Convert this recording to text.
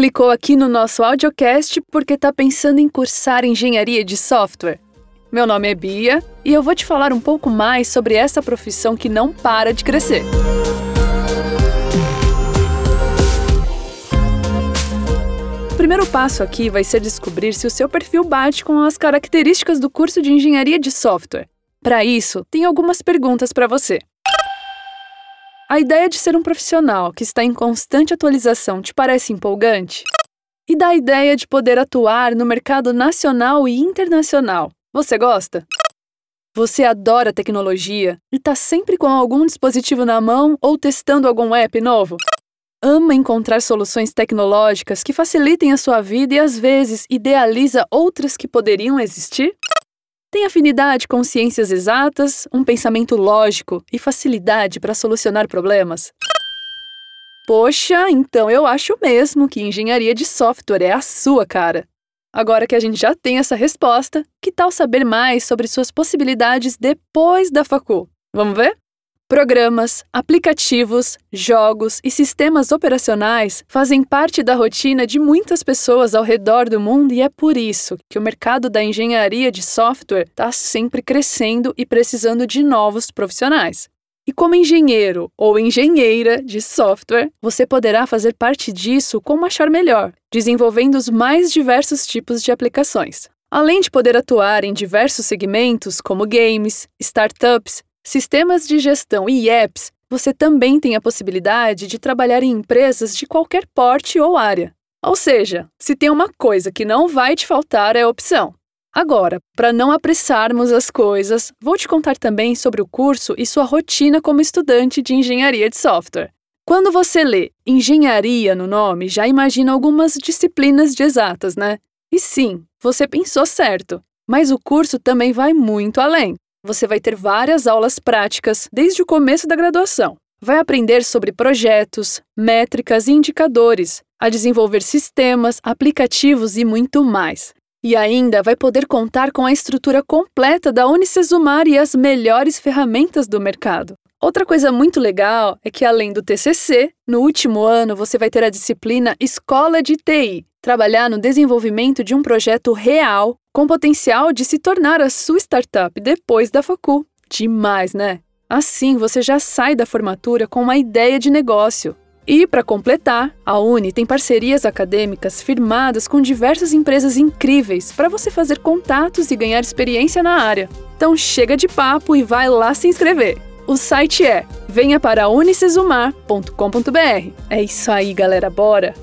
Clicou aqui no nosso audiocast porque está pensando em cursar engenharia de software? Meu nome é Bia e eu vou te falar um pouco mais sobre essa profissão que não para de crescer. O primeiro passo aqui vai ser descobrir se o seu perfil bate com as características do curso de engenharia de software. Para isso, tem algumas perguntas para você. A ideia de ser um profissional que está em constante atualização te parece empolgante? E da ideia de poder atuar no mercado nacional e internacional, você gosta? Você adora tecnologia e está sempre com algum dispositivo na mão ou testando algum app novo? Ama encontrar soluções tecnológicas que facilitem a sua vida e às vezes idealiza outras que poderiam existir? Tem afinidade com ciências exatas, um pensamento lógico e facilidade para solucionar problemas? Poxa, então eu acho mesmo que engenharia de software é a sua cara. Agora que a gente já tem essa resposta, que tal saber mais sobre suas possibilidades depois da facul? Vamos ver? Programas, aplicativos, jogos e sistemas operacionais fazem parte da rotina de muitas pessoas ao redor do mundo e é por isso que o mercado da engenharia de software está sempre crescendo e precisando de novos profissionais. E como engenheiro ou engenheira de software, você poderá fazer parte disso como achar melhor, desenvolvendo os mais diversos tipos de aplicações. Além de poder atuar em diversos segmentos, como games, startups, sistemas de gestão e apps, você também tem a possibilidade de trabalhar em empresas de qualquer porte ou área. Ou seja, se tem uma coisa que não vai te faltar é opção. Agora, para não apressarmos as coisas, vou te contar também sobre o curso e sua rotina como estudante de engenharia de software. Quando você lê engenharia no nome, já imagina algumas disciplinas de exatas, né? E sim, você pensou certo. Mas o curso também vai muito além. Você vai ter várias aulas práticas desde o começo da graduação. Vai aprender sobre projetos, métricas e indicadores, a desenvolver sistemas, aplicativos e muito mais. E ainda vai poder contar com a estrutura completa da Unicesumar e as melhores ferramentas do mercado. Outra coisa muito legal é que, além do TCC, no último ano você vai ter a disciplina Escola de TI, trabalhar no desenvolvimento de um projeto real com potencial de se tornar a sua startup depois da facul. Demais, né? Assim você já sai da formatura com uma ideia de negócio. E, para completar, a Uni tem parcerias acadêmicas firmadas com diversas empresas incríveis para você fazer contatos e ganhar experiência na área. Então chega de papo e vai lá se inscrever. O site é venha para unicesumar.com.br. É isso aí, galera, bora!